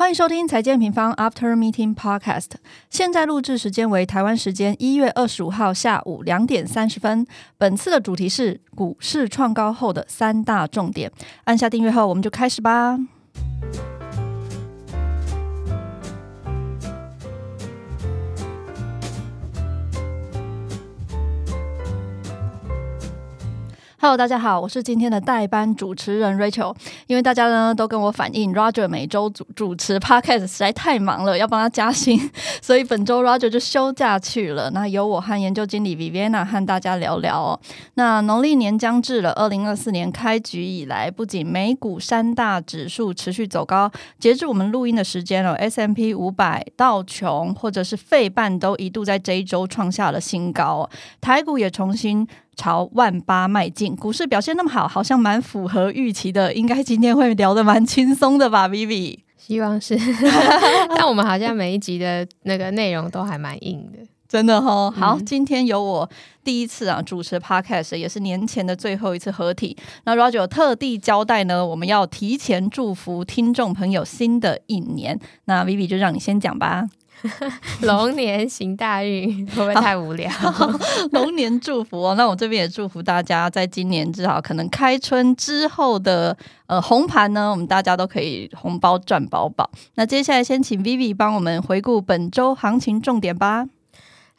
欢迎收听财经平方 After Meeting Podcast。现在录制时间为台湾时间一月二十五号下午两点三十分。本次的主题是股市创高后的三大重点。按下订阅后，我们就开始吧。Hello，大家好，我是今天的代班主持人 Rachel。因为大家呢都跟我反映，Roger 每周主主持 Podcast 实在太忙了，要帮他加薪，所以本周 Roger 就休假去了。那由我和研究经理 Viviana 和大家聊聊哦。那农历年将至了，二零二四年开局以来，不仅美股三大指数持续走高，截至我们录音的时间哦，S M P 五百、道琼或者是费半都一度在这一周创下了新高，台股也重新。朝万八迈进，股市表现那么好，好像蛮符合预期的。应该今天会聊得蛮轻松的吧，Vivi？希望是。但我们好像每一集的那个内容都还蛮硬的，真的哈。好，今天由我第一次啊主持 Podcast，也是年前的最后一次合体。那 Roger 特地交代呢，我们要提前祝福听众朋友新的一年。那 Vivi 就让你先讲吧。龙年行大运会不会太无聊？龙年祝福哦，那我这边也祝福大家，在今年至少可能开春之后的呃红盘呢，我们大家都可以红包赚饱饱。那接下来先请 Vivi 帮我们回顾本周行情重点吧。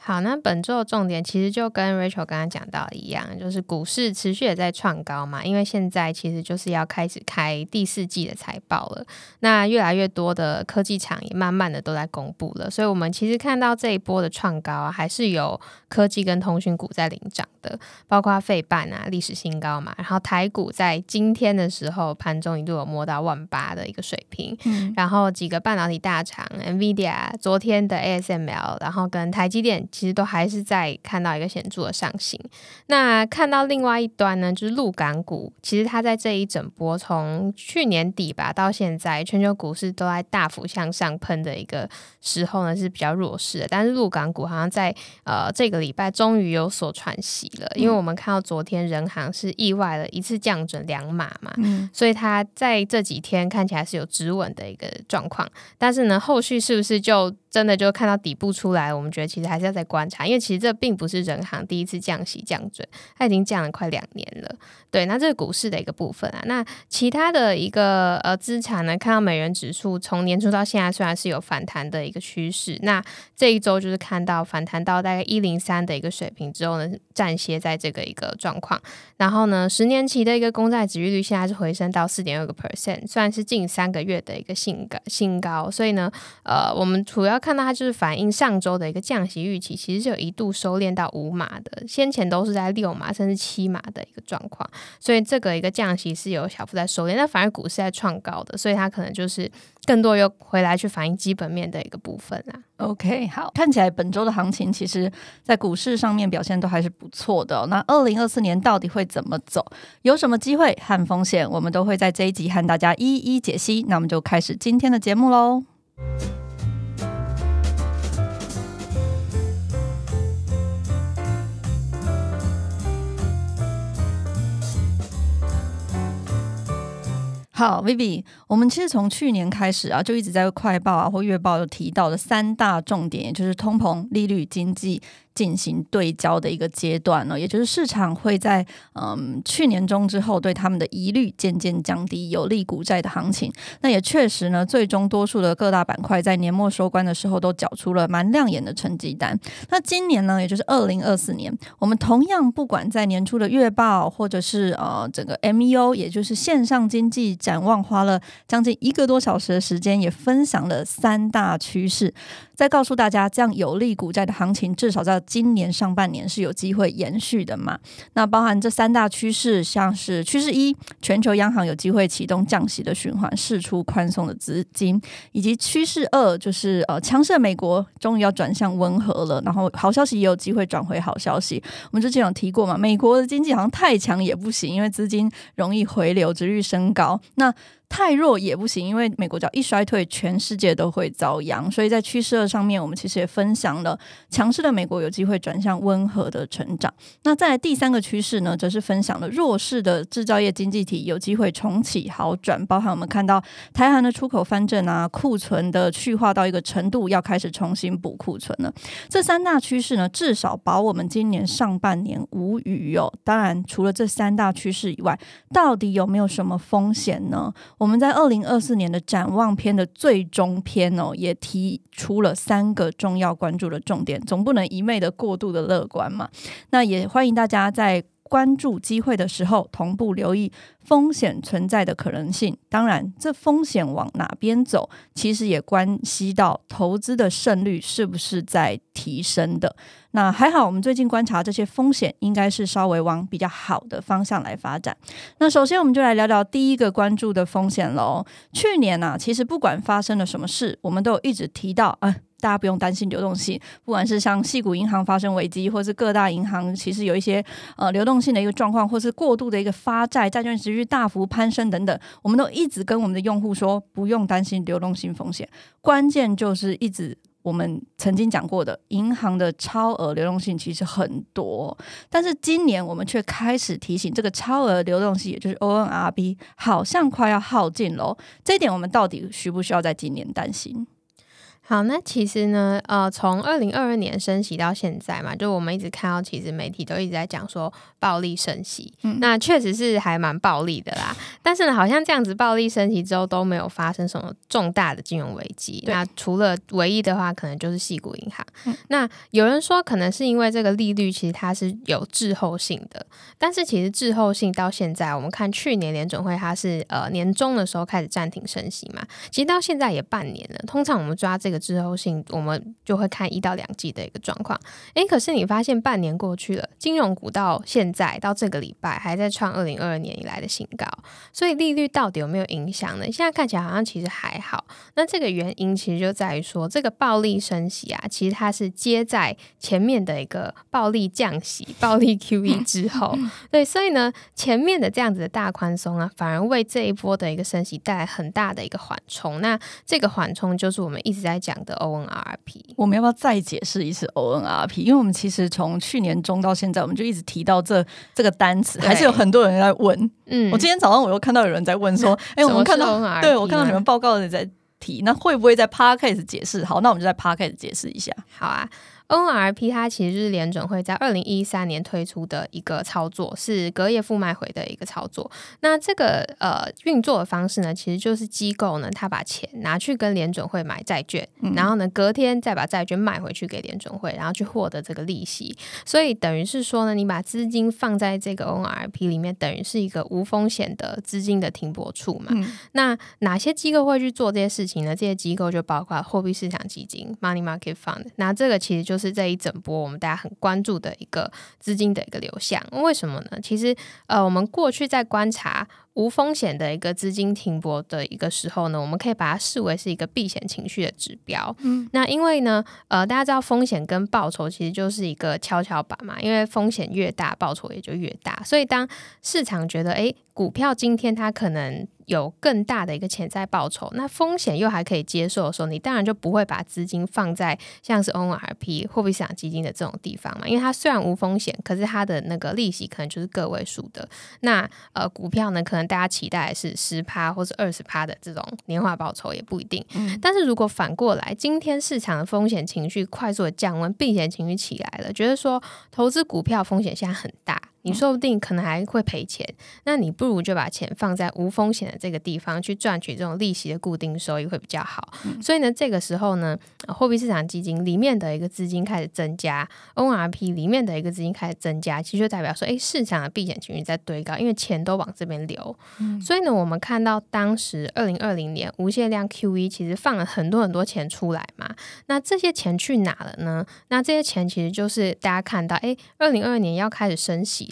好，那本周的重点其实就跟 Rachel 刚刚讲到一样，就是股市持续也在创高嘛，因为现在其实就是要开始开第四季的财报了，那越来越多的科技厂也慢慢的都在公布了，所以我们其实看到这一波的创高啊，还是有科技跟通讯股在领涨的，包括费半啊历史新高嘛，然后台股在今天的时候盘中一度有摸到万八的一个水平，然后几个半导体大厂 NVIDIA 昨天的 ASML，然后跟台积电。其实都还是在看到一个显著的上行。那看到另外一端呢，就是陆港股。其实它在这一整波从去年底吧到现在，全球股市都在大幅向上喷的一个时候呢，是比较弱势的。但是陆港股好像在呃这个礼拜终于有所喘息了，因为我们看到昨天人行是意外的一次降准两码嘛，所以它在这几天看起来是有止稳的一个状况。但是呢，后续是不是就真的就看到底部出来？我们觉得其实还是要再观察，因为其实这并不是人行第一次降息降准，它已经降了快两年了。对，那这是股市的一个部分啊。那其他的一个呃资产呢，看到美元指数从年初到现在虽然是有反弹的一个趋势，那这一周就是看到反弹到大概一零三的一个水平之后呢，暂歇在这个一个状况。然后呢，十年期的一个公债值率现在是回升到四点二个 percent，算是近三个月的一个新高新高。所以呢，呃，我们主要看到它就是反映上周的一个降息预期，其实是有一度收敛到五码的，先前都是在六码甚至七码的一个状况。所以这个一个降息是有小幅在收敛，那反而股市在创高的，所以它可能就是更多又回来去反映基本面的一个部分啦。OK，好，看起来本周的行情其实在股市上面表现都还是不错的。那二零二四年到底会怎么走？有什么机会和风险？我们都会在这一集和大家一一解析。那我们就开始今天的节目喽。好，Vivi，我们其实从去年开始啊，就一直在快报啊或月报有提到的三大重点，也就是通膨、利率、经济。进行对焦的一个阶段了，也就是市场会在嗯去年中之后对他们的疑虑渐渐降低，有利股债的行情。那也确实呢，最终多数的各大板块在年末收官的时候都缴出了蛮亮眼的成绩单。那今年呢，也就是二零二四年，我们同样不管在年初的月报，或者是呃整个 M E O，也就是线上经济展望，花了将近一个多小时的时间，也分享了三大趋势。再告诉大家，这样有利股债的行情，至少在今年上半年是有机会延续的嘛？那包含这三大趋势，像是趋势一，全球央行有机会启动降息的循环，释出宽松的资金；以及趋势二，就是呃，强势美国终于要转向温和了，然后好消息也有机会转回好消息。我们之前有提过嘛，美国的经济好像太强也不行，因为资金容易回流，值率升高。那太弱也不行，因为美国只要一衰退，全世界都会遭殃。所以在趋势上面，我们其实也分享了强势的美国有机会转向温和的成长。那在第三个趋势呢，则是分享了弱势的制造业经济体有机会重启好转，包含我们看到台韩的出口翻正啊，库存的去化到一个程度，要开始重新补库存了。这三大趋势呢，至少保我们今年上半年无虞哦。当然，除了这三大趋势以外，到底有没有什么风险呢？我们在二零二四年的展望篇的最终篇哦，也提出了三个重要关注的重点，总不能一昧的过度的乐观嘛。那也欢迎大家在关注机会的时候，同步留意风险存在的可能性。当然，这风险往哪边走，其实也关系到投资的胜率是不是在提升的。那还好，我们最近观察这些风险，应该是稍微往比较好的方向来发展。那首先，我们就来聊聊第一个关注的风险喽。去年呢，其实不管发生了什么事，我们都有一直提到，啊，大家不用担心流动性。不管是像细股银行发生危机，或是各大银行其实有一些呃流动性的一个状况，或是过度的一个发债，债券持续大幅攀升等等，我们都一直跟我们的用户说，不用担心流动性风险。关键就是一直。我们曾经讲过的，银行的超额流动性其实很多，但是今年我们却开始提醒，这个超额流动性，也就是 ONRB，好像快要耗尽喽。这一点，我们到底需不需要在今年担心？好，那其实呢，呃，从二零二二年升息到现在嘛，就我们一直看到，其实媒体都一直在讲说暴力升息，嗯那确实是还蛮暴力的啦。但是呢，好像这样子暴力升息之后都没有发生什么重大的金融危机。那除了唯一的话，可能就是细谷银行。那有人说，可能是因为这个利率其实它是有滞后性的，但是其实滞后性到现在，我们看去年联准会它是呃年中的时候开始暂停升息嘛，其实到现在也半年了。通常我们抓这个。滞后性，我们就会看一到两季的一个状况。诶，可是你发现半年过去了，金融股到现在到这个礼拜还在创二零二二年以来的新高，所以利率到底有没有影响呢？现在看起来好像其实还好。那这个原因其实就在于说，这个暴力升息啊，其实它是接在前面的一个暴力降息、暴力 QE 之后。对，所以呢，前面的这样子的大宽松啊，反而为这一波的一个升息带来很大的一个缓冲。那这个缓冲就是我们一直在讲。的 ONRP，我们要不要再解释一次 ONRP？因为我们其实从去年中到现在，我们就一直提到这这个单词，还是有很多人在问。嗯，我今天早上我又看到有人在问说：“ 哎，我们看到，对我看到你们报告的人在提，那会不会在 Podcast 解释？好，那我们就在 Podcast 解释一下。好啊。” ONRP 它其实就是联准会在二零一三年推出的一个操作，是隔夜负卖回的一个操作。那这个呃运作的方式呢，其实就是机构呢，他把钱拿去跟联准会买债券，然后呢隔天再把债券卖回去给联准会，然后去获得这个利息。所以等于是说呢，你把资金放在这个 ONRP 里面，等于是一个无风险的资金的停泊处嘛。那哪些机构会去做这些事情呢？这些机构就包括货币市场基金 （Money Market Fund）。那这个其实就是。是这一整波我们大家很关注的一个资金的一个流向，为什么呢？其实，呃，我们过去在观察。无风险的一个资金停泊的一个时候呢，我们可以把它视为是一个避险情绪的指标。嗯，那因为呢，呃，大家知道风险跟报酬其实就是一个跷跷板嘛，因为风险越大，报酬也就越大。所以当市场觉得，哎，股票今天它可能有更大的一个潜在报酬，那风险又还可以接受的时候，你当然就不会把资金放在像是 ONRP 货币市场基金的这种地方嘛，因为它虽然无风险，可是它的那个利息可能就是个位数的。那呃，股票呢，可能大家期待是十趴或者二十趴的这种年化报酬也不一定，但是如果反过来，今天市场的风险情绪快速的降温，避险情绪起来了，觉得说投资股票风险现在很大。你说不定可能还会赔钱，那你不如就把钱放在无风险的这个地方去赚取这种利息的固定收益会比较好。所以呢，这个时候呢，货币市场基金里面的一个资金开始增加，ORP 里面的一个资金开始增加，其实就代表说，哎，市场的避险情绪在堆高，因为钱都往这边流。所以呢，我们看到当时二零二零年无限量 QE 其实放了很多很多钱出来嘛，那这些钱去哪了呢？那这些钱其实就是大家看到，哎，二零二二年要开始升息。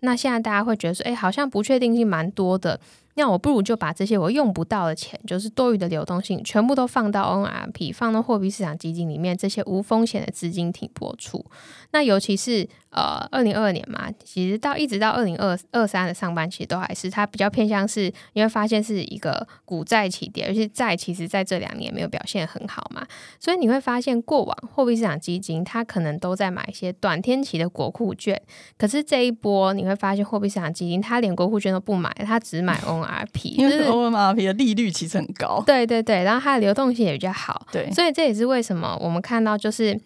那现在大家会觉得说，哎，好像不确定性蛮多的。那我不如就把这些我用不到的钱，就是多余的流动性，全部都放到 NRP，放到货币市场基金里面，这些无风险的资金停播出。那尤其是呃，二零二二年嘛，其实到一直到二零二二三的上半期都还是它比较偏向是，你会发现是一个股债齐跌，而且债其实在这两年没有表现很好嘛，所以你会发现过往货币市场基金它可能都在买一些短天期的国库券，可是这一波你会发现货币市场基金它连国库券都不买，它只买 ONRP，因为 ONRP 的利率其实很高，对对对，然后它的流动性也比较好，对，所以这也是为什么我们看到就是。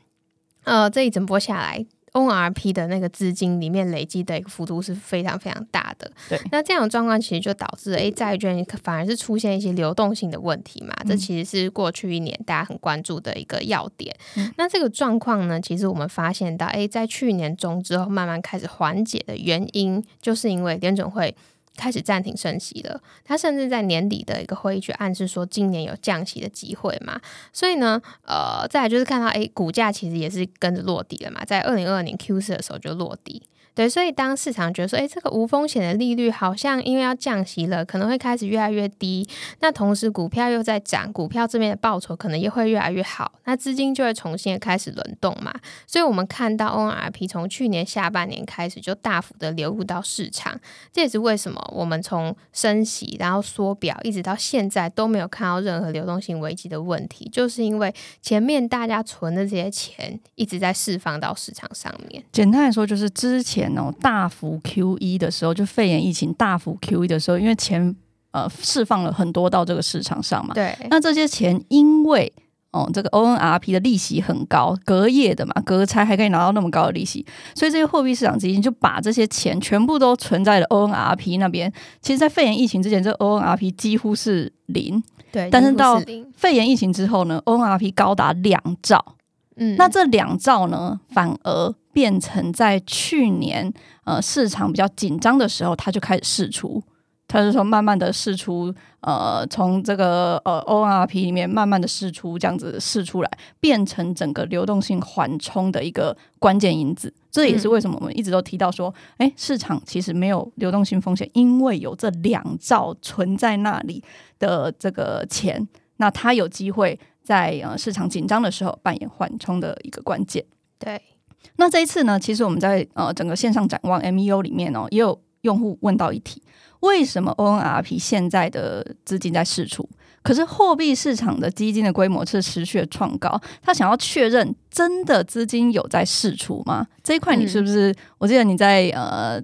呃，这一整波下来，ORP 的那个资金里面累积的一个幅度是非常非常大的。对，那这样的状况其实就导致，哎，债券反而是出现一些流动性的问题嘛。这其实是过去一年大家很关注的一个要点。那这个状况呢，其实我们发现到，哎，在去年中之后慢慢开始缓解的原因，就是因为联准会。开始暂停升息了，他甚至在年底的一个会议去暗示说，今年有降息的机会嘛？所以呢，呃，再来就是看到，哎，股价其实也是跟着落地了嘛，在二零二二年 Q 四的时候就落地。对，所以当市场觉得说，哎，这个无风险的利率好像因为要降息了，可能会开始越来越低。那同时股票又在涨，股票这边的报酬可能也会越来越好，那资金就会重新开始轮动嘛。所以我们看到 ONRP 从去年下半年开始就大幅的流入到市场，这也是为什么我们从升息然后缩表一直到现在都没有看到任何流动性危机的问题，就是因为前面大家存的这些钱一直在释放到市场上面。简单来说，就是之前。哦，大幅 Q E 的时候，就肺炎疫情大幅 Q E 的时候，因为钱呃释放了很多到这个市场上嘛。对。那这些钱因为哦这个 O N R P 的利息很高，隔夜的嘛，隔差还可以拿到那么高的利息，所以这些货币市场基金就把这些钱全部都存在了 O N R P 那边。其实，在肺炎疫情之前，这 O N R P 几乎是零。对。但是到肺炎疫情之后呢，O N R P 高达两兆。嗯。那这两兆呢，反而。变成在去年呃市场比较紧张的时候，它就开始释出，它是说慢慢的释出，呃，从这个呃 ORP 里面慢慢的释出，这样子释出来，变成整个流动性缓冲的一个关键因子。这也是为什么我们一直都提到说，哎，市场其实没有流动性风险，因为有这两兆存在那里的这个钱，那它有机会在呃市场紧张的时候扮演缓冲的一个关键。对。那这一次呢，其实我们在呃整个线上展望 M E O 里面哦，也有用户问到一题：为什么 O N R P 现在的资金在释出，可是货币市场的基金的规模是持续的创高？他想要确认真的资金有在释出吗？这一块你是不是？我记得你在呃。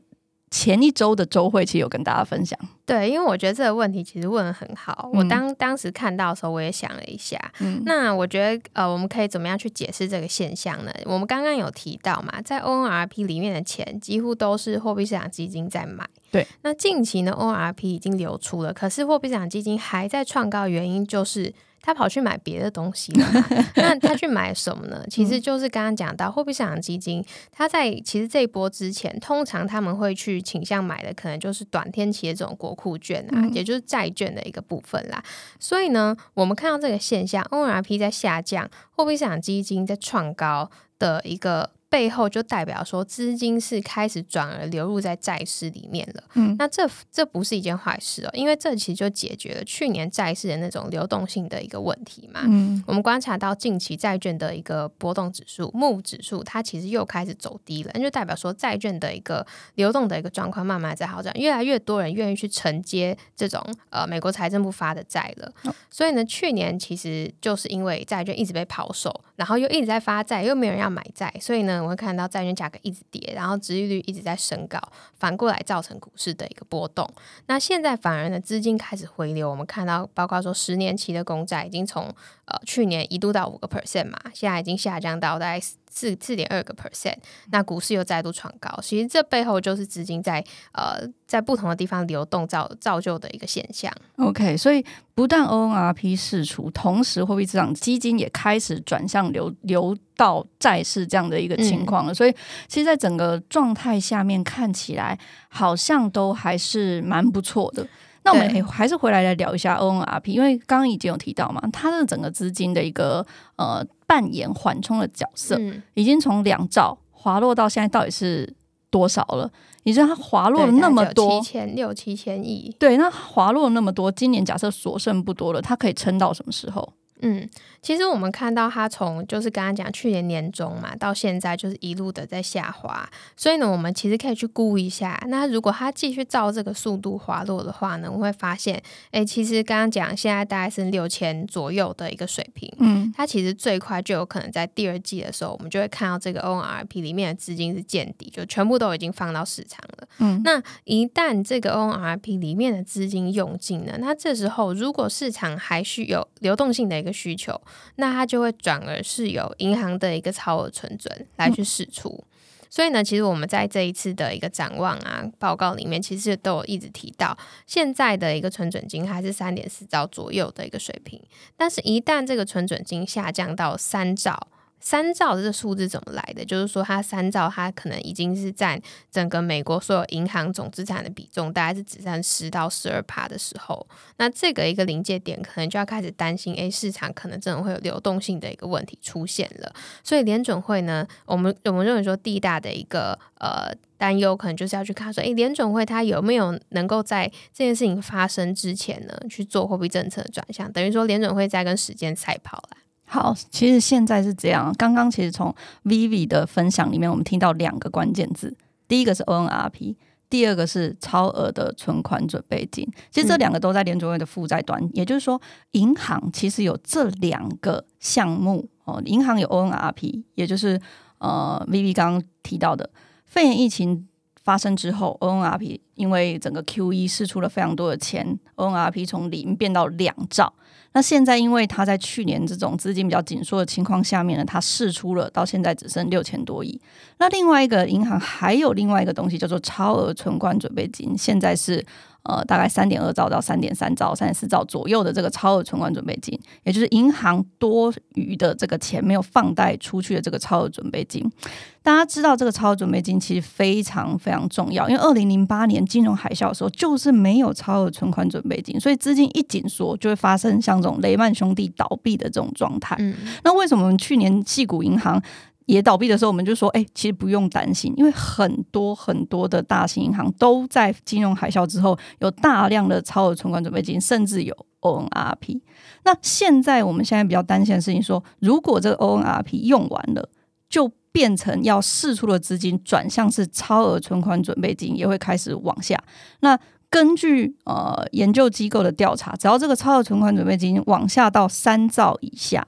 前一周的周会其实有跟大家分享，对，因为我觉得这个问题其实问的很好。我当当时看到的时候，我也想了一下。嗯，那我觉得呃，我们可以怎么样去解释这个现象呢？我们刚刚有提到嘛，在 ONRP 里面的钱几乎都是货币市场基金在买。对，那近期呢，ONRP 已经流出了，可是货币市场基金还在创高，原因就是。他跑去买别的东西了，那他去买什么呢？其实就是刚刚讲到货币市场基金，他在其实这一波之前，通常他们会去倾向买的，可能就是短天期的这种国库券啊，也就是债券的一个部分啦。所以呢，我们看到这个现象，ORP 在下降，货币市场基金在创高的一个。背后就代表说资金是开始转而流入在债市里面了。嗯，那这这不是一件坏事哦，因为这其实就解决了去年债市的那种流动性的一个问题嘛。嗯，我们观察到近期债券的一个波动指数，MOVE 指数，它其实又开始走低了，那就代表说债券的一个流动的一个状况慢慢在好转，越来越多人愿意去承接这种呃美国财政部发的债了。所以呢，去年其实就是因为债券一直被抛售，然后又一直在发债，又没有人要买债，所以呢。我会看到债券价格一直跌，然后殖利率一直在升高，反过来造成股市的一个波动。那现在反而呢，资金开始回流，我们看到包括说十年期的公债已经从呃去年一度到五个 percent 嘛，现在已经下降到大概。四四点二个 percent，那股市又再度创高，其实这背后就是资金在呃在不同的地方流动造造就的一个现象。OK，所以不但 ONRP 释出，同时货币市场基金也开始转向流流到债市这样的一个情况了。所以，其实，在整个状态下面看起来，好像都还是蛮不错的。那我们还是回来来聊一下 ONRP，因为刚刚已经有提到嘛，它的整个资金的一个呃扮演缓冲的角色，已经从两兆滑落到现在到底是多少了？你知道它滑落了那么多，七千六七千亿。对，那滑落了那么多，今年假设所剩不多了，它可以撑到什么时候？嗯，其实我们看到它从就是刚刚讲去年年中嘛，到现在就是一路的在下滑，所以呢，我们其实可以去估一下，那如果它继续照这个速度滑落的话呢，我们会发现，哎，其实刚刚讲现在大概是六千左右的一个水平，嗯，它其实最快就有可能在第二季的时候，我们就会看到这个 ONRP 里面的资金是见底，就全部都已经放到市场了，嗯，那一旦这个 ONRP 里面的资金用尽了，那这时候如果市场还需有流动性的一个需求，那它就会转而是由银行的一个超额存准来去试出。所以呢，其实我们在这一次的一个展望啊报告里面，其实都有一直提到，现在的一个存准金还是三点四兆左右的一个水平，但是一旦这个存准金下降到三兆。三兆这个数字怎么来的？就是说，它三兆，它可能已经是占整个美国所有银行总资产的比重，大概是只占十到十二帕的时候，那这个一个临界点，可能就要开始担心，哎，市场可能真的会有流动性的一个问题出现了。所以联准会呢，我们我们认为说，地大的一个呃担忧，可能就是要去看说，哎，联准会它有没有能够在这件事情发生之前呢，去做货币政策的转向，等于说联准会在跟时间赛跑了。好，其实现在是这样。刚刚其实从 Vivi 的分享里面，我们听到两个关键字，第一个是 ONRP，第二个是超额的存款准备金。其实这两个都在联储会的负债端，也就是说，银行其实有这两个项目哦。银行有 ONRP，也就是呃 Vivi 刚刚提到的肺炎疫情发生之后，ONRP 因为整个 QE 释出了非常多的钱，ONRP 从零变到两兆。那现在，因为它在去年这种资金比较紧缩的情况下面呢，它释出了，到现在只剩六千多亿。那另外一个银行还有另外一个东西叫做超额存款准备金，现在是。呃，大概三点二兆到三点三兆、三点四兆左右的这个超额存款准备金，也就是银行多余的这个钱没有放贷出去的这个超额准备金。大家知道，这个超额准备金其实非常非常重要，因为二零零八年金融海啸的时候，就是没有超额存款准备金，所以资金一紧缩，就会发生像这种雷曼兄弟倒闭的这种状态。嗯，那为什么去年细股银行？也倒闭的时候，我们就说，哎，其实不用担心，因为很多很多的大型银行都在金融海啸之后有大量的超额存款准备金，甚至有 ONRP。那现在我们现在比较担心的事情，说如果这个 ONRP 用完了，就变成要释出的资金转向是超额存款准备金，也会开始往下。那根据呃研究机构的调查，只要这个超额存款准备金往下到三兆以下。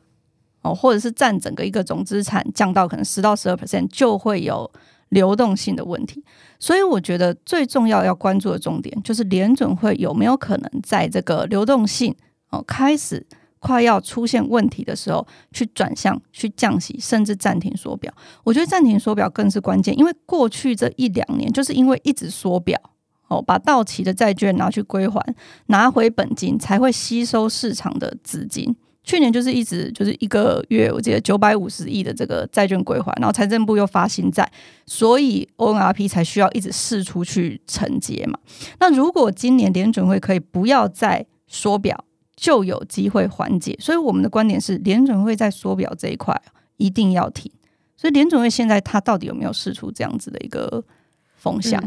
哦，或者是占整个一个总资产降到可能十到十二 percent，就会有流动性的问题。所以我觉得最重要要关注的重点就是联准会有没有可能在这个流动性哦开始快要出现问题的时候，去转向去降息，甚至暂停缩表。我觉得暂停缩表更是关键，因为过去这一两年就是因为一直缩表哦，把到期的债券拿去归还，拿回本金，才会吸收市场的资金。去年就是一直就是一个月，我记得九百五十亿的这个债券归还，然后财政部又发新债，所以 ONRP 才需要一直试出去承接嘛。那如果今年联准会可以不要再缩表，就有机会缓解。所以我们的观点是，联准会在缩表这一块一定要停。所以联准会现在它到底有没有试出这样子的一个风向？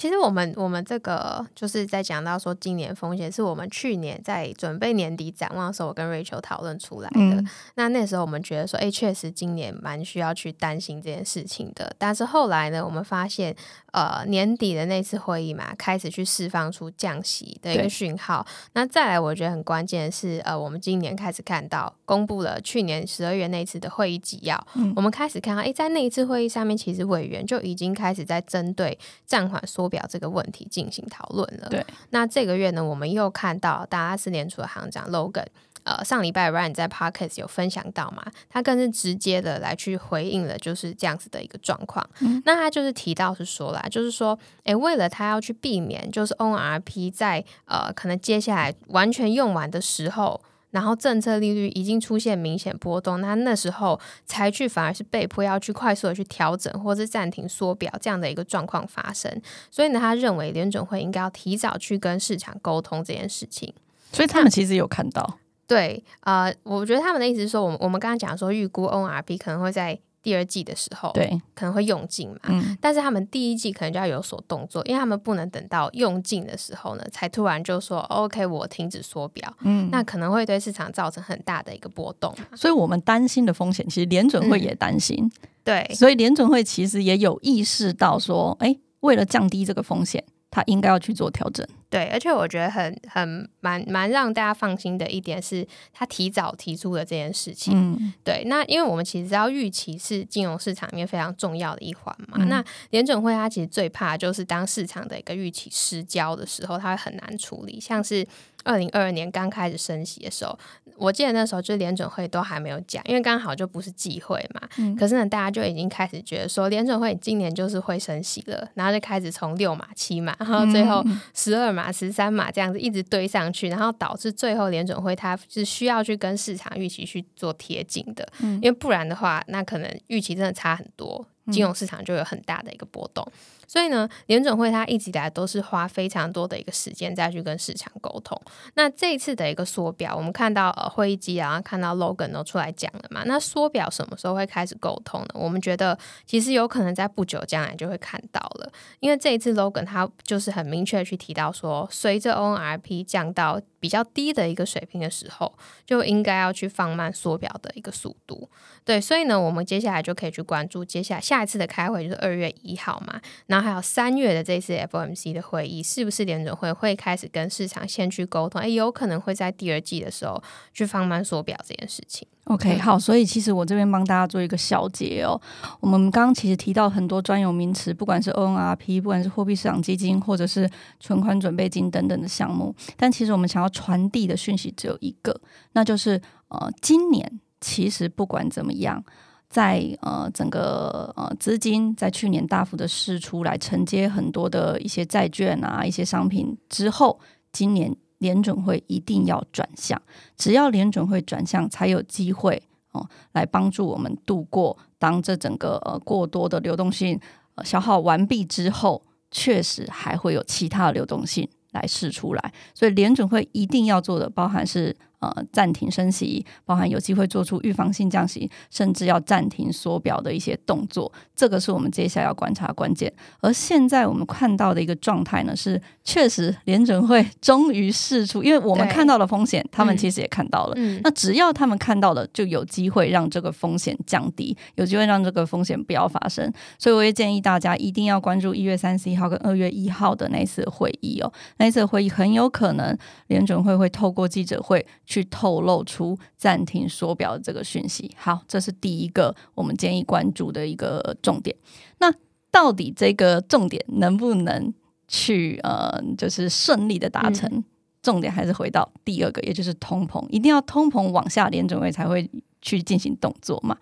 其实我们我们这个就是在讲到说今年风险是我们去年在准备年底展望的时候，我跟 Rachel 讨论出来的。那那时候我们觉得说，哎，确实今年蛮需要去担心这件事情的。但是后来呢，我们发现，呃，年底的那次会议嘛，开始去释放出降息的一个讯号。那再来，我觉得很关键的是，呃，我们今年开始看到公布了去年十二月那次的会议纪要，我们开始看到，哎，在那一次会议上面，其实委员就已经开始在针对暂缓缩。表这个问题进行讨论了。对，那这个月呢，我们又看到大家是联储的行长 Logan，呃，上礼拜 Ryan 在 Podcast 有分享到嘛，他更是直接的来去回应了，就是这样子的一个状况。那他就是提到是说啦，就是说，诶，为了他要去避免，就是 ONRP 在呃，可能接下来完全用完的时候。然后政策利率已经出现明显波动，那那时候才去反而是被迫要去快速的去调整，或是暂停缩表这样的一个状况发生。所以呢，他认为联准会应该要提早去跟市场沟通这件事情。所以他们其实有看到，对，呃，我觉得他们的意思是说，我们我们刚刚讲说预估 ORB 可能会在第二季的时候，对，可能会用尽嘛。嗯，但是他们第一季可能就要有所动作，因为他们不能等到用尽的时候呢，才突然就说 OK，我停止缩表，嗯，那可能会对市场造成很大的一个波动。所以我们担心的风险，其实联准会嗯也担心，对，所以联准会其实也有意识到说，哎，为了降低这个风险，它应该要去做调整。对，而且我觉得很很蛮蛮让大家放心的一点是，他提早提出了这件事情。嗯，对，那因为我们其实知道预期是金融市场里面非常重要的一环嘛。嗯那联准会它其实最怕就是当市场的一个预期失焦的时候，它会很难处理。像是二零二二年刚开始升息的时候，我记得那时候就联准会都还没有讲，因为刚好就不是忌讳嘛。嗯。可是呢，大家就已经开始觉得说联准会今年就是会升息了，然后就开始从六码、七码，然后最后嗯十二码、十三码这样子一直堆上去，然后导致最后联准会它是需要去跟市场预期去做贴近的，嗯。因为不然的话，那可能预期真的差很多，金融市场就有很大的一个波动。所以呢，联准会它一直以来都是花非常多的一个时间再去跟市场沟通。那这一次的一个缩表，我们看到呃会议纪然后看到 Logan 都出来讲了嘛。那缩表什么时候会开始沟通呢？我们觉得其实有可能在不久将来就会看到了，因为这一次 Logan 他就是很明确去提到说，随着 ONRP 降到比较低的一个水平的时候，就应该要去放慢缩表的一个速度。对，所以呢，我们接下来就可以去关注接下来下一次的开会就是二月一号嘛，然后还有三月的这次 FOMC 的会议，是不是联准会会开始跟市场先去沟通？诶，有可能会在第二季的时候去放慢缩表这件事情。OK，好，所以其实我这边帮大家做一个小结哦。我们刚刚其实提到很多专有名词，不管是 ONRP，不管是货币市场基金，或者是存款准备金等等的项目，但其实我们想要传递的讯息只有一个，那就是呃，今年其实不管怎么样。在呃整个呃资金在去年大幅的释出来承接很多的一些债券啊一些商品之后，今年联准会一定要转向，只要联准会转向，才有机会哦来帮助我们度过当这整个呃过多的流动性、呃、消耗完毕之后，确实还会有其他的流动性来试出来，所以联准会一定要做的，包含是。呃，暂停升息，包含有机会做出预防性降息，甚至要暂停缩表的一些动作，这个是我们接下来要观察的关键。而现在我们看到的一个状态呢，是确实联准会 终于试出，因为我们看到了风险，他们嗯其实也看到了。嗯，那只要他们看到了，就有机会让这个风险降低，有机会让这个风险不要发生。所以我也建议大家一定要关注一月三十一号跟二月一号的那一次会议哦。那一次会议很有可能联准会会透过记者会去透露出暂停缩表的这个讯息。好，这是第一个我们建议关注的一个重点。那到底这个重点能不能去呃，就是顺利的达成？重点还是回到第二个，也就是通膨，一定要通膨往下，联准会才会去进行动作嘛。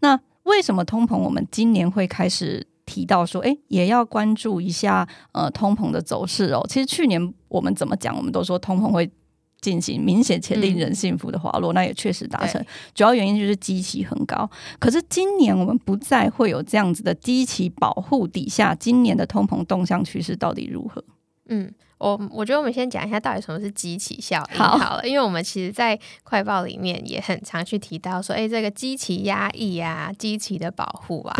那为什么通膨我们今年会开始提到说，诶，也要关注一下呃通膨的走势哦？其实去年我们怎么讲，我们都说通膨会。进行明显且令人信服的滑落，那也确实达成。主要原因就是基期很高，可是今年我们不再会有这样子的基期保护底下，今年的通膨动向趋势到底如何？嗯，我我觉得我们先讲一下到底什么是激起效应好。好了，因为我们其实，在快报里面也很常去提到说，哎，这个激起压抑啊，激起的保护啊，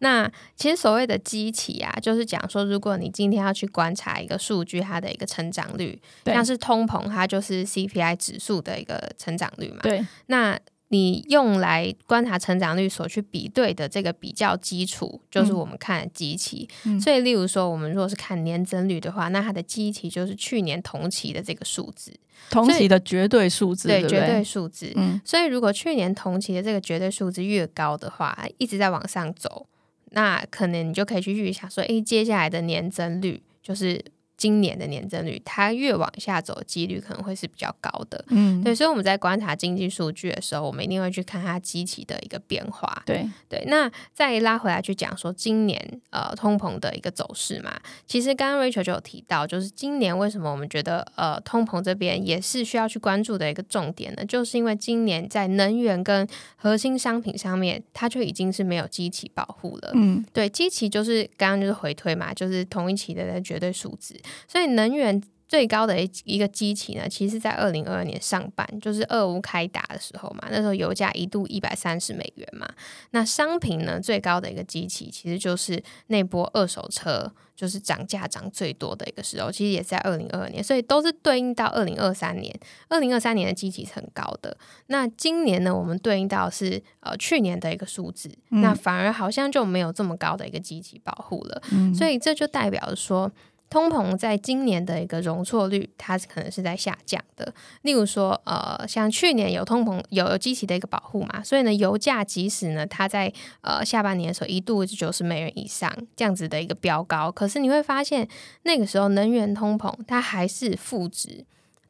那其实所谓的激起啊，就是讲说，如果你今天要去观察一个数据，它的一个成长率，对。像是通膨，它就是 CPI 指数的一个成长率嘛。对，那你用来观察成长率所去比对的这个比较基础，就是嗯我们看的基期。嗯所以，例如说，我们如果是看年增率的话，那它的基期就是去年同期的这个数字，同期的绝对数字，对不绝对对？数字。嗯，所以，如果去年同期的这个绝对数字越高的话，一直在往上走，那可能你就可以去预想说，诶，接下来的年增率就是今年的年增率，它越往下走几率可能会是比较高的。嗯，对，所以我们在观察经济数据的时候，我们一定会去看它基期的一个变化。对，对，那再拉回来去讲说今年呃通膨的一个走势嘛，其实刚刚 Rachel 就有提到，就是今年为什么我们觉得呃通膨这边也是需要去关注的一个重点呢？就是因为今年在能源跟核心商品上面，它就已经是没有基期保护了。嗯，对，基期就是刚刚就是回推嘛，就是同一期的绝对数值，所以能源。最高的一一个基期呢，其实在二零二二年上半，就是俄乌开打的时候嘛，那时候油价一度一百三十美元嘛。那商品呢最高的一个基期，其实就是那波二手车就是涨价涨最多的一个时候，其实也是在二零二二年，所以都是对应到二零二三年。二零二三年的基期是很高的，那今年呢，我们对应到是呃去年的一个数字，那反而好像就没有这么高的一个基期保护了，所以这就代表着说。通膨在今年的一个容错率，它可能是在下降的。例如说，呃，像去年有通膨有有机器的一个保护嘛，所以呢，油价即使呢它在呃下半年的时候一度九十美元以上这样子的一个飙高，可是你会发现那个时候能源通膨它还是负值。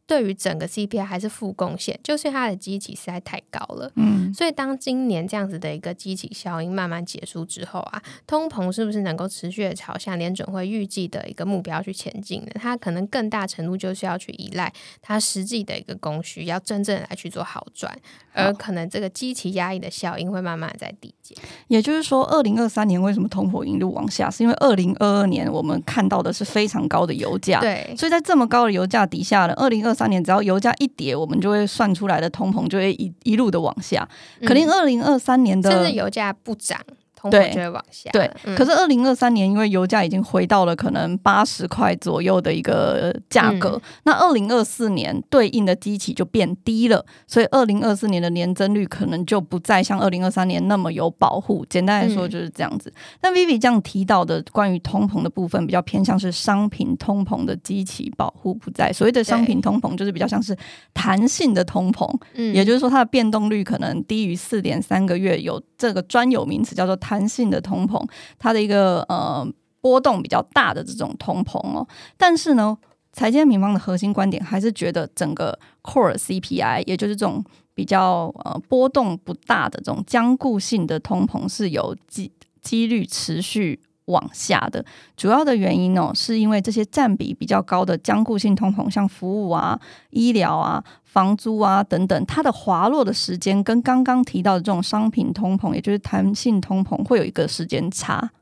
对于整个 CPI 还是负贡献，就是它的基期实在太高了。嗯，所以当今年这样子的一个基期效应慢慢结束之后啊，通膨是不是能够持续的朝向联准会预计的一个目标去前进呢？它可能更大程度就是要去依赖它实际的一个供需，要真正来去做好转，而可能这个基期压抑的效应会慢慢在递减。也就是说，二零二三年为什么通膨一路往下，是因为二零二二年我们看到的是非常高的油价，对，所以在这么高的油价底下呢，二零二三年只要油价一跌，我们就会算出来的通膨就会一一路的往下。可能二零二三年的甚至油价不涨。对，就会往下。对，可是二零二三年，因为油价已经回到了可能八十块左右的一个价格，那二零二四年对应的基期就变低了，所以二零二四年的年增率可能就不再像二零二三年那么有保护。简单来说就是这样子。那 Vivi 这样提到的关于通膨的部分，比较偏向是商品通膨的基期保护不在。所谓的商品通膨，就是比较像是弹性的通膨，嗯，也就是说它的变动率可能低于四点三个月，有这个专有名词叫做弹弹性的通膨，它的一个呃波动比较大的这种通膨哦，但是呢，财经平方的核心观点还是觉得整个 core CPI，也就是这种比较呃波动不大的这种僵固性的通膨是有几几率持续往下的。主要的原因呢，是因为这些占比比较高的僵固性通膨，像服务啊、医疗啊。房租啊等等，它的滑落的时间跟刚刚提到的这种商品通膨，也就是弹性通膨，会有一个时间差。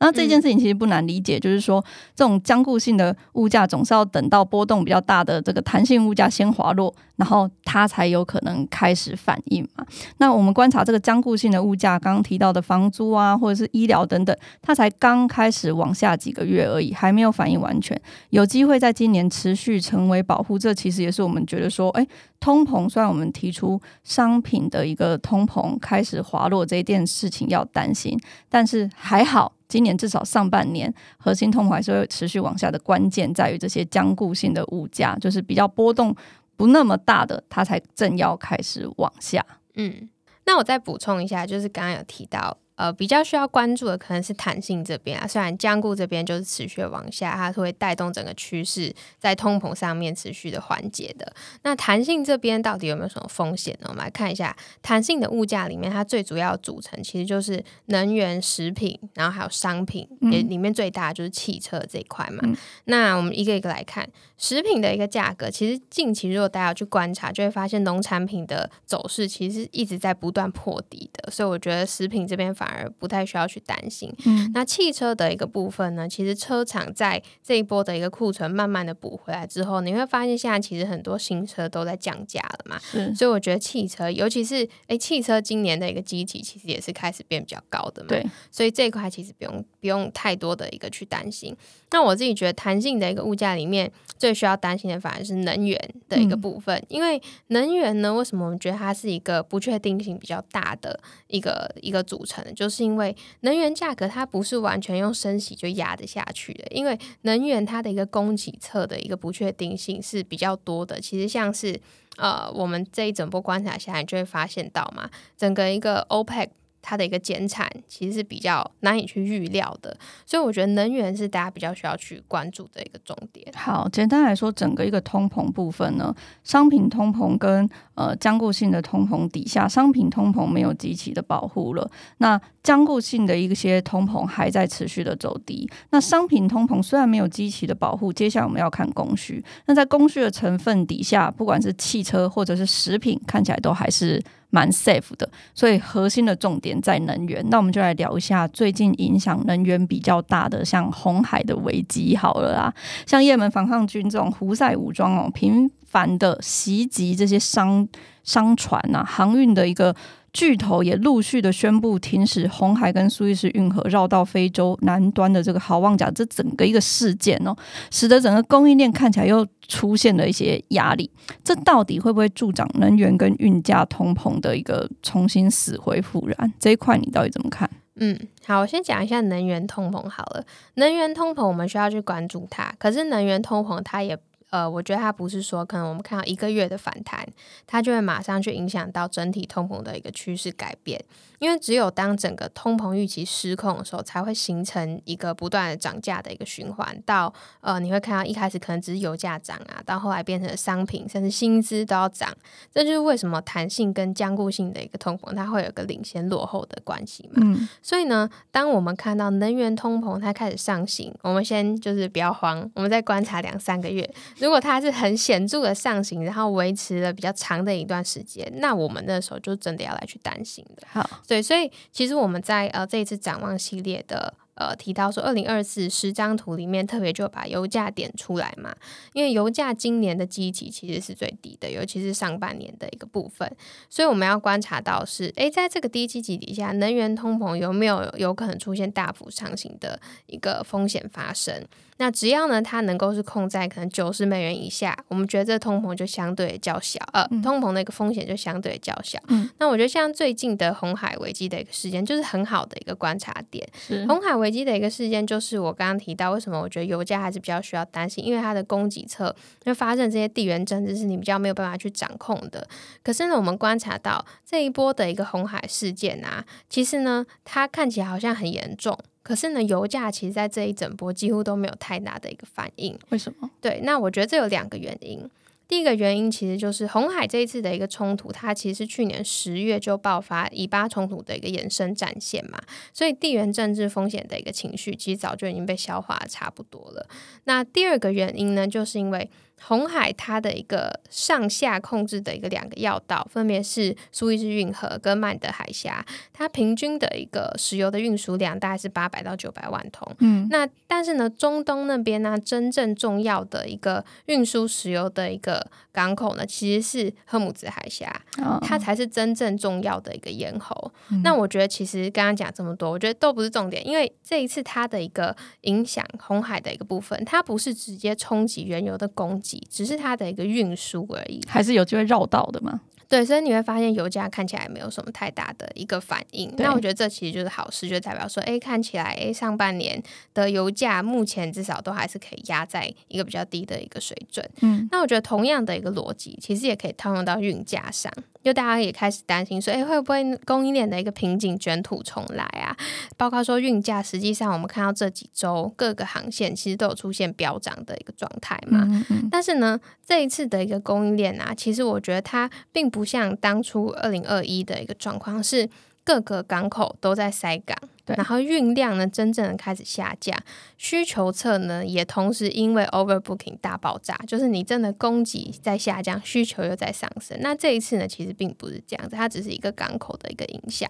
那这件事情其实不难理解，就是说这种僵固性的物价总是要等到波动比较大的这个弹性物价先滑落，然后它才有可能开始反应嘛。那我们观察这个僵固性的物价，刚刚提到的房租啊，或者是医疗等等，它才刚开始往下几个月而已，还没有反应完全，有机会在今年持续成为保护。这其实也是我们觉得说，哎，通膨虽然我们提出商品的一个通膨开始滑落这件事情要担心，但是还好。今年至少上半年核心通膨还是会持续往下的关键在于这些僵固性的物价，就是比较波动不那么大的，它才正要开始往下。嗯，那我再补充一下，就是刚刚有提到。呃，比较需要关注的可能是弹性这边啊，虽然僵固这边就是持续往下，它是会带动整个趋势在通膨上面持续的缓解的。那弹性这边到底有没有什么风险呢？我们来看一下弹性的物价里面，它最主要组成其实就是能源、食品，然后还有商品，也里面最大就是汽车这一块嘛。那我们一个一个来看食品的一个价格，其实近期如果大家去观察，就会发现农产品的走势其实一直在不断破底的，所以我觉得食品这边反而不太需要去担心。嗯，那汽车的一个部分呢，其实车厂在这一波的一个库存慢慢的补回来之后，你会发现现在其实很多新车都在降价了嘛。是，所以我觉得汽车，尤其是哎，汽车今年的一个机体其实也是开始变比较高的嘛。对，所以这一块其实不用不用太多的一个去担心。那我自己觉得弹性的一个物价里面，最需要担心的反而是能源的一个部分，因为能源呢，为什么我们觉得它是一个不确定性比较大的一个一个组成？就是因为能源价格它不是完全用升息就压得下去的，因为能源它的一个供给侧的一个不确定性是比较多的。其实像是呃，我们这一整波观察下来，就会发现到嘛，整个一个 OPEC。它的一个减产其实是比较难以去预料的，所以我觉得能源是大家比较需要去关注的一个重点。好，简单来说，整个一个通膨部分呢，商品通膨跟呃僵固性的通膨底下，商品通膨没有极其的保护了，那僵固性的一些通膨还在持续的走低。那商品通膨虽然没有极其的保护，接下来我们要看供需。那在供需的成分底下，不管是汽车或者是食品，看起来都还是。蛮 safe 的，所以核心的重点在能源。那我们就来聊一下最近影响能源比较大的，像红海的危机好了啦，像也门反抗军这种胡塞武装哦，频繁的袭击这些商商船呐，航运的一个。巨头也陆续的宣布停驶红海跟苏伊士运河绕到非洲南端的这个好望角，这整个一个事件哦，使得整个供应链看起来又出现了一些压力。这到底会不会助长能源跟运价通膨的一个重新死灰复燃？这一块你到底怎么看？嗯，好，我先讲一下能源通膨好了。能源通膨我们需要去关注它，可是能源通膨它也。呃，我觉得它不是说可能我们看到一个月的反弹，它就会马上去影响到整体通膨的一个趋势改变。因为只有当整个通膨预期失控的时候，才会形成一个不断的涨价的一个循环。到呃，你会看到一开始可能只是油价涨啊，到后来变成商品甚至薪资都要涨。这就是为什么弹性跟僵固性的一个通膨，它会有个领先落后的关系嘛。嗯。所以呢，当我们看到能源通膨它开始上行，我们先就是不要慌，我们再观察两三个月。如果它是很显著的上行，然后维持了比较长的一段时间，那我们那时候就真的要来去担心的。好，对，所以其实我们在呃这一次展望系列的。呃，提到说二零二四十张图里面特别就把油价点出来嘛，因为油价今年的基期其实是最低的，尤其是上半年的一个部分，所以我们要观察到是，诶，在这个低基期底下，能源通膨有没有有可能出现大幅上行的一个风险发生？那只要呢，它能够是控在可能九十美元以下，我们觉得这通膨就相对较小，呃，通膨的一个风险就相对较小。嗯那我觉得像最近的红海危机的一个事件，就是很好的一个观察点。红海危危机的一个事件，就是我刚刚提到，为什么我觉得油价还是比较需要担心，因为它的供给侧就发生这些地缘政治是你比较没有办法去掌控的。可是呢，我们观察到这一波的一个红海事件啊，其实呢，它看起来好像很严重，可是呢，油价其实在这一整波几乎都没有太大的一个反应。为什么？对，那我觉得这有两个原因。第一个原因其实就是红海这一次的一个冲突，它其实是去年十月就爆发以巴冲突的一个延伸战线嘛，所以地缘政治风险的一个情绪其实早就已经被消化的差不多了。那第二个原因呢，就是因为。红海它的一个上下控制的一个两个要道，分别是苏伊士运河跟曼德海峡。它平均的一个石油的运输量大概是八百到九百万桶。嗯，那但是呢，中东那边呢，真正重要的一个运输石油的一个港口呢，其实是赫姆兹海峡，它才是真正重要的一个咽喉。那我觉得其实刚刚讲这么多，我觉得都不是重点，因为这一次它的一个影响红海的一个部分，它不是直接冲击原油的供给。只是它的一个运输而已，还是有机会绕道的吗？对，所以你会发现油价看起来没有什么太大的一个反应。那我觉得这其实就是好事，就代表说，哎，看起来，哎，上半年的油价目前至少都还是可以压在一个比较低的一个水准。嗯，那我觉得同样的一个逻辑，其实也可以套用到运价上。就大家也开始担心说，哎，会不会供应链的一个瓶颈卷土重来啊？包括说运价，实际上我们看到这几周各个航线其实都有出现飙涨的一个状态嘛。但是呢，这一次的一个供应链啊，其实我觉得它并不像当初二零二一的一个状况是。各个港口都在塞港，然后运量呢真正的开始下降，需求侧呢也同时因为 overbooking 大爆炸，就是你真的供给在下降，需求又在上升。那这一次呢，其实并不是这样子，它只是一个港口的一个影响，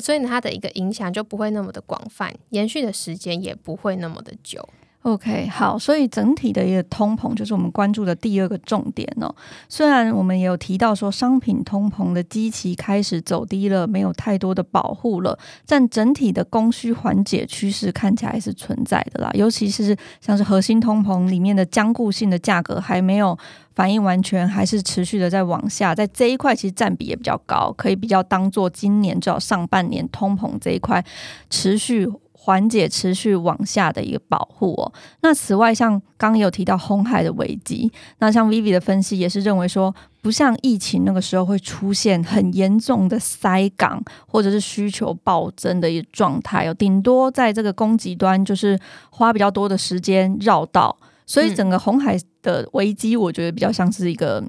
所以呢，它的一个影响就不会那么的广泛，延续的时间也不会那么的久。OK，好，所以整体的一个通膨就是我们关注的第二个重点哦。虽然我们也有提到说商品通膨的基期开始走低了，没有太多的保护了，但整体的供需缓解趋势看起来是存在的啦。尤其是像是核心通膨里面的僵固性的价格还没有反应完全，还是持续的在往下，在这一块其实占比也比较高，可以比较当做今年至少上半年通膨这一块持续。缓解持续往下的一个保护哦。那此外，像刚刚有提到红海的危机，那像 Vivi 的分析也是认为说，不像疫情那个时候会出现很严重的塞港或者是需求暴增的一个状态哦，顶多在这个供给端就是花比较多的时间绕道，所以整个红海的危机，我觉得比较像是一个。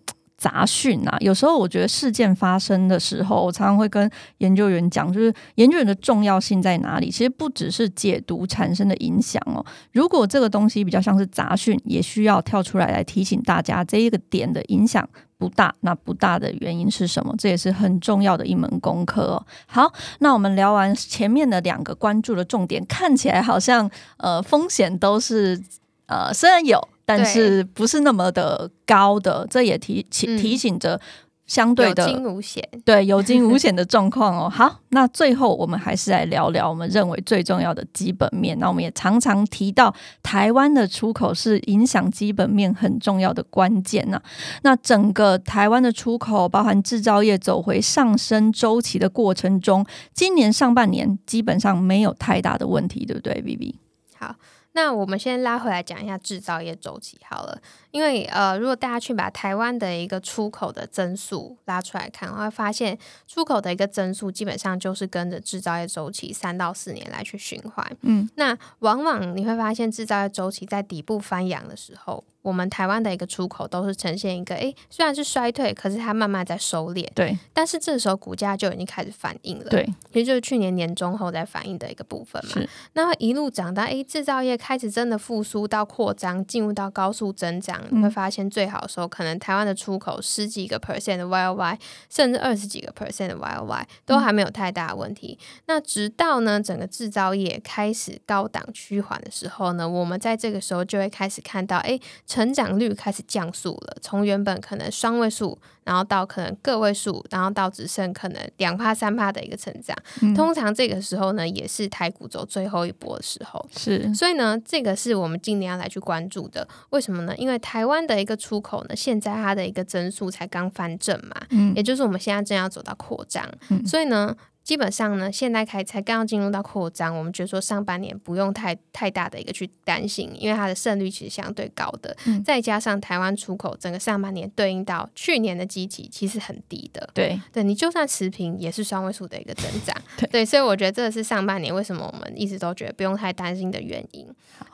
杂讯啊。有时候我觉得事件发生的时候，我常常会跟研究员讲，就是研究员的重要性在哪里？其实不只是解读产生的影响哦。如果这个东西比较像是杂讯，也需要跳出来来提醒大家这一个点的影响。不大，那不大的原因是什么？这也是很重要的一门功课哦。好，那我们聊完前面的两个关注的重点，看起来好像呃风险都是呃虽然有，但是不是那么的高的，这也提提提醒着。相对的有惊无险，对有惊无险的 状况哦。好，那最后我们还是来聊聊我们认为最重要的基本面。那我们也常常提到，台湾的出口是影响基本面很重要的关键呐。那整个台湾的出口，包含制造业走回上升周期的过程中，今年上半年基本上没有太大的问题，对不对？B B 好。那我们先拉回来讲一下制造业周期好了，因为呃，如果大家去把台湾的一个出口的增速拉出来看，会发现出口的一个增速基本上就是跟着制造业周期三到四年来去循环。嗯，那往往你会发现制造业周期在底部翻扬的时候。我们台湾的一个出口都是呈现一个，哎，虽然是衰退，可是它慢慢在收敛。对。但是这时候股价就已经开始反应了。对。也就是去年年中后在反应的一个部分嘛。是。那会一路涨到，哎，制造业开始真的复苏到扩张，进入到高速增长，你会发现最好的时候，可能台湾的出口十几个 percent 的 Y O Y，甚至二十几个 percent 的 Y O Y 都还没有太大问题。那直到呢，整个制造业开始高档趋缓的时候呢，我们在这个时候就会开始看到，哎。成长率开始降速了，从原本可能双位数。然后到可能个位数，然后到只剩可能两帕三帕的一个成长，通常这个时候呢，也是台股走最后一波的时候。是，所以呢，这个是我们今年要来去关注的。为什么呢？因为台湾的一个出口呢，现在它的一个增速才刚翻正嘛，嗯，也就是我们现在正要走到扩张，嗯所以呢。基本上呢，现在开才刚刚进入到扩张，我们觉得说上半年不用太太大的一个去担心，因为它的胜率其实相对高的，再加上台湾出口整个上半年对应到去年的基期其实很低的，对对，你就算持平也是双位数的一个增长，对，所以我觉得这是上半年为什么我们一直都觉得不用太担心的原因。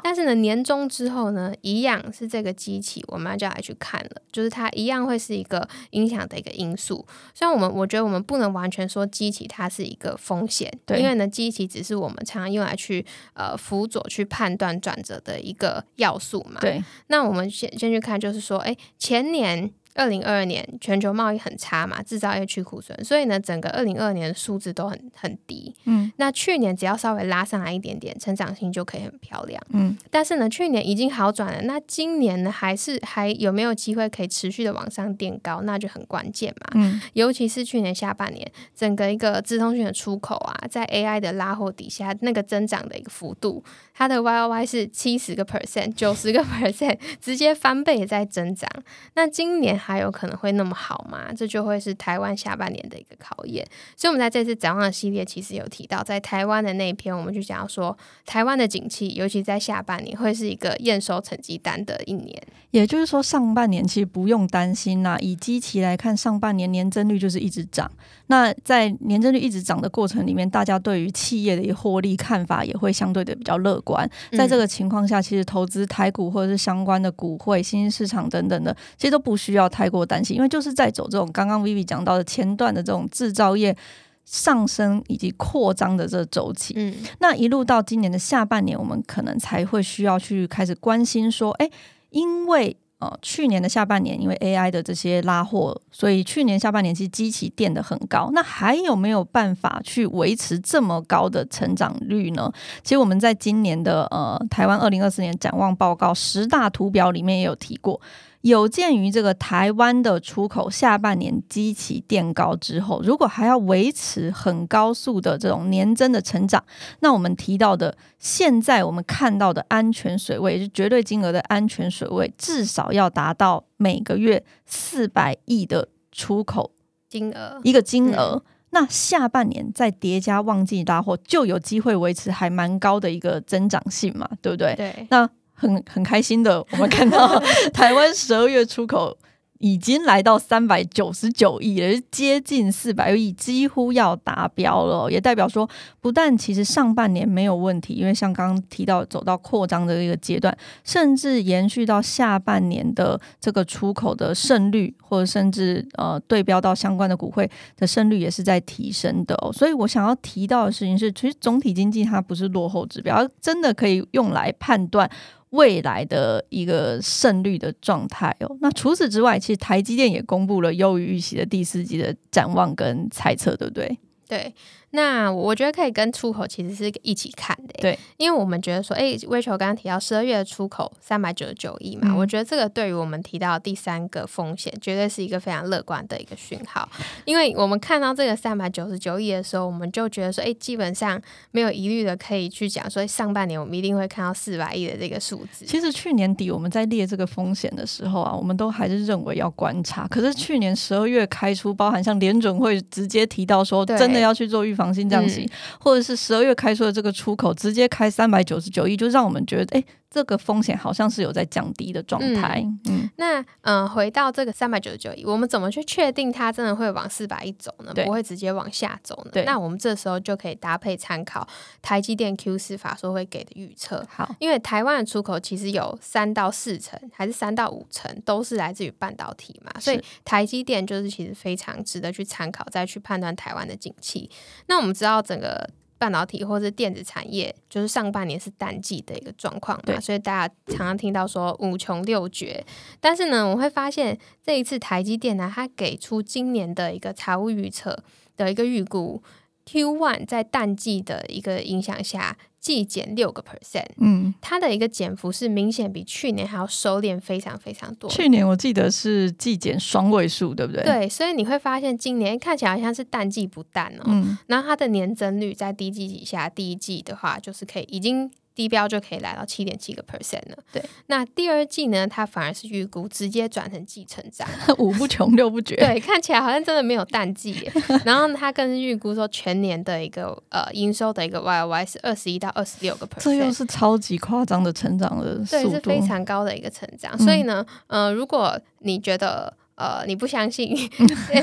但是呢，年终之后呢，一样是这个机器，我们就要来去看了，就是它一样会是一个影响的一个因素。虽然我们我觉得我们不能完全说机器它是一个风险，因为呢，机器只是我们常常用来去呃辅佐去判断转折的一个要素嘛。对，那我们先先去看，就是说，哎，前年。二零二二年全球贸易很差嘛，制造业去库存，所以呢，整个二零二二年的数字都很很低。嗯，那去年只要稍微拉上来一点点，成长性就可以很漂亮。嗯，但是呢，去年已经好转了，那今年呢，还是还有没有机会可以持续的往上垫高，那就很关键嘛。嗯，尤其是去年下半年，整个一个资通讯的出口啊，在 AI 的拉货底下，那个增长的一个幅度，它的 Y O Y 是七十个 percent，九十个 percent，直接翻倍在增长。那今年。还有可能会那么好吗？这就会是台湾下半年的一个考验。所以，我们在这次展望的系列，其实有提到，在台湾的那一篇，我们就讲说，台湾的景气，尤其在下半年，会是一个验收成绩单的一年。也就是说，上半年其实不用担心啦。以基期来看，上半年年增率就是一直涨。那在年增率一直涨的过程里面，大家对于企业的一个获利看法也会相对的比较乐观。在这个情况下，其实投资台股或者是相关的股汇、新兴市场等等的，其实都不需要太过担心，因为就是在走这种刚刚 Vivi 讲到的前段的这种制造业上升以及扩张的这周期。嗯，那一路到今年的下半年，我们可能才会需要去开始关心说，哎，因为。呃，去年的下半年，因为 AI 的这些拉货，所以去年下半年其实机器垫的很高。那还有没有办法去维持这么高的成长率呢？其实我们在今年的呃台湾二零二四年展望报告十大图表里面也有提过。有鉴于这个台湾的出口下半年基期垫高之后，如果还要维持很高速的这种年增的成长，那我们提到的现在我们看到的安全水位，是绝对金额的安全水位，至少要达到每个月四百亿的出口金额一个金额。那下半年再叠加旺季拉货，就有机会维持还蛮高的一个增长性嘛，对不对？对。那很很开心的，我们看到台湾十二月出口已经来到三百九十九亿了，接近四百亿，几乎要达标了。也代表说，不但其实上半年没有问题，因为像刚刚提到走到扩张的一个阶段，甚至延续到下半年的这个出口的胜率，或者甚至呃对标到相关的股会的胜率也是在提升的。所以我想要提到的事情是，其实总体经济它不是落后指标，真的可以用来判断。未来的一个胜率的状态哦，那除此之外，其实台积电也公布了优于预期的第四季的展望跟猜测，对不对？对。那我觉得可以跟出口其实是一起看的，对，因为我们觉得说，哎，微球刚刚提到十二月的出口三百九十九亿嘛，我觉得这个对于我们提到第三个风险，绝对是一个非常乐观的一个讯号，因为我们看到这个三百九十九亿的时候，我们就觉得说，哎，基本上没有疑虑的可以去讲说，上半年我们一定会看到四百亿的这个数字。其实去年底我们在列这个风险的时候啊，我们都还是认为要观察，可是去年十二月开出，包含像联准会直接提到说，真的要去做预防性降息。或者是十二月开出的这个出口直接开三百九十九亿，就让我们觉得，哎。这个风险好像是有在降低的状态。嗯，那嗯，回到这个三百九十九亿，我们怎么去确定它真的会往四百亿走呢？不会直接往下走呢？那我们这时候就可以搭配参考台积电 Q 四法说会给的预测。好，因为台湾的出口其实有三到四成，还是三到五成，都是来自于半导体嘛，所以台积电就是其实非常值得去参考，再去判断台湾的景气。那我们知道整个。半导体或是电子产业，就是上半年是淡季的一个状况嘛，所以大家常常听到说五穷六绝。但是呢，我会发现这一次台积电呢，它给出今年的一个财务预测的一个预估，Q one 在淡季的一个影响下。季减六个 percent，嗯，它的一个减幅是明显比去年还要收敛非常非常多。去年我记得是季减双位数，对不对？对，所以你会发现今年看起来好像是淡季不淡哦，嗯，然后它的年增率在第一季以下，第一季的话就是可以已经。低标就可以来到七点七个 percent 了。对，那第二季呢，它反而是预估直接转成季成长，五不穷六不绝。对，看起来好像真的没有淡季。然后它更是预估说全年的一个呃营收的一个 Y Y 是二十一到二十六个 percent，这又是超级夸张的成长的速度，对，是非常高的一个成长。所以呢，呃，如果你觉得。呃，你不相信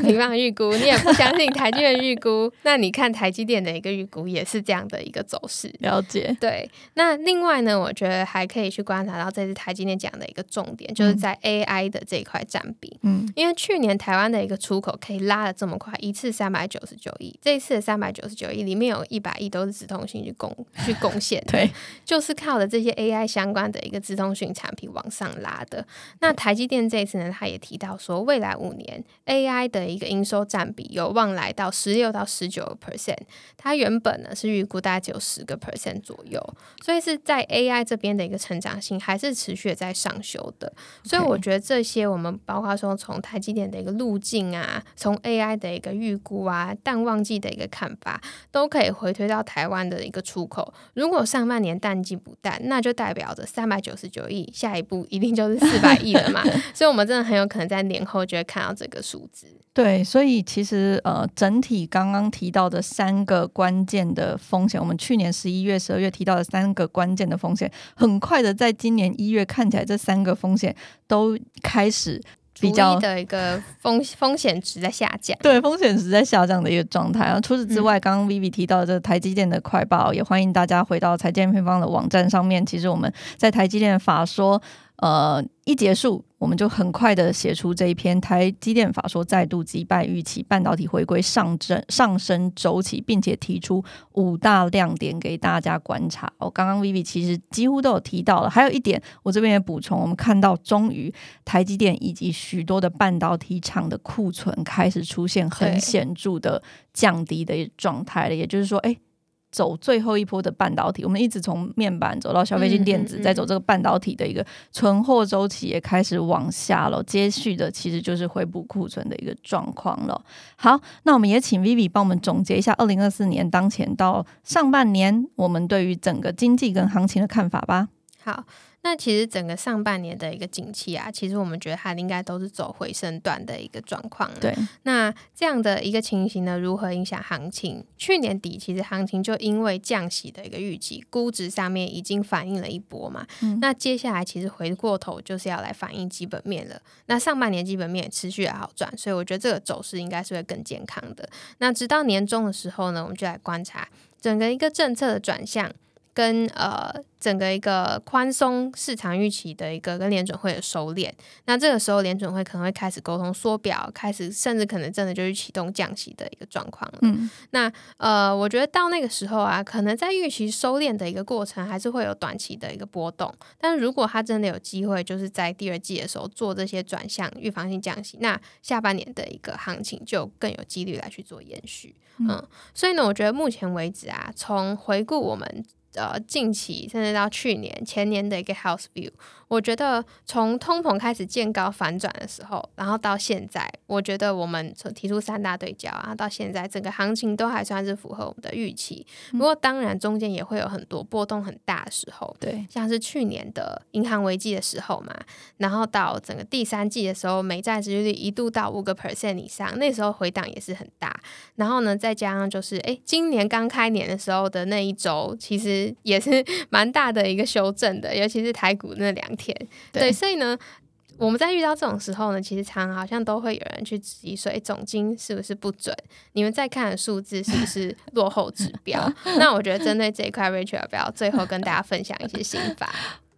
平方预估，你也不相信台积电预估，那你看台积电的一个预估也是这样的一个走势。了解，对。那另外呢，我觉得还可以去观察到这次台积电讲的一个重点，就是在 AI 的这一块占比。嗯，因为去年台湾的一个出口可以拉的这么快，一次三百九十九亿，这一次的三百九十九亿里面有一百亿都是直通讯去贡去贡献，对，就是靠的这些 AI 相关的一个直通讯产品往上拉的。那台积电这一次呢，他也提到说。未来五年，AI 的一个营收占比有望来到十六到十九个 percent。它原本呢是预估大概只有十个 percent 左右，所以是在 AI 这边的一个成长性还是持续在上修的。所以我觉得这些我们包括说从台积电的一个路径啊，从 AI 的一个预估啊，淡旺季的一个看法，都可以回推到台湾的一个出口。如果上半年淡季不淡，那就代表着三百九十九亿，下一步一定就是四百亿了嘛。所以我们真的很有可能在年后。我觉得看到这个数字，对，所以其实呃，整体刚刚提到的三个关键的风险，我们去年十一月、十二月提到的三个关键的风险，很快的在今年一月看起来，这三个风险都开始比较的一个风风险值在下降，对，风险值在下降的一个状态。然后除此之外，刚刚 Vivi 提到的这台积电的快报，也欢迎大家回到财建配方的网站上面。其实我们在台积电法说。呃，一结束，我们就很快的写出这一篇台积电法说再度击败预期，半导体回归上升上升周期，并且提出五大亮点给大家观察。我刚刚 Vivi 其实几乎都有提到了，还有一点我这边也补充，我们看到终于台积电以及许多的半导体厂的库存开始出现很显著的降低的状态了，也就是说，哎。走最后一波的半导体，我们一直从面板走到消费性电子，再走这个半导体的一个存货周期也开始往下了。接续的其实就是回补库存的一个状况了。好，那我们也请 Vivi 帮我们总结一下二零二四年当前到上半年我们对于整个经济跟行情的看法吧。好，那其实整个上半年的一个景气啊，其实我们觉得它应该都是走回升段的一个状况。对，那这样的一个情形呢，如何影响行情？去年底其实行情就因为降息的一个预期，估值上面已经反映了一波嘛。嗯那接下来其实回过头就是要来反映基本面了。那上半年基本面也持续的好转，所以我觉得这个走势应该是会更健康的。那直到年终的时候呢，我们就来观察整个一个政策的转向。跟呃整个一个宽松市场预期的一个跟联准会的收敛，那这个时候联准会可能会开始沟通缩表，开始甚至可能真的就是启动降息的一个状况了。嗯，那呃，我觉得到那个时候啊，可能在预期收敛的一个过程，还是会有短期的一个波动。但是如果它真的有机会，就是在第二季的时候做这些转向预防性降息，那下半年的一个行情就更有几率来去做延续。嗯，所以呢，我觉得目前为止啊，从回顾我们。呃，近期甚至到去年、前年的一个 house view，我觉得从通膨开始见高反转的时候，然后到现在，我觉得我们从提出三大对焦啊，到现在整个行情都还算是符合我们的预期。不过当然中间也会有很多波动很大的时候，对，像是去年的银行危机的时候嘛，然后到整个第三季的时候，美债殖利率一度到五个 percent 以上，那时候回档也是很大。然后呢，再加上就是，诶，今年刚开年的时候的那一周，其实也是蛮大的一个修正的，尤其是台股那两天。对，所以呢，我们在遇到这种时候呢，其实常常好像都会有人去质疑说，哎，总金是不是不准？你们在看的数字是不是落后指标？那我觉得针对这一块，Rachel 要不要最后跟大家分享一些心法？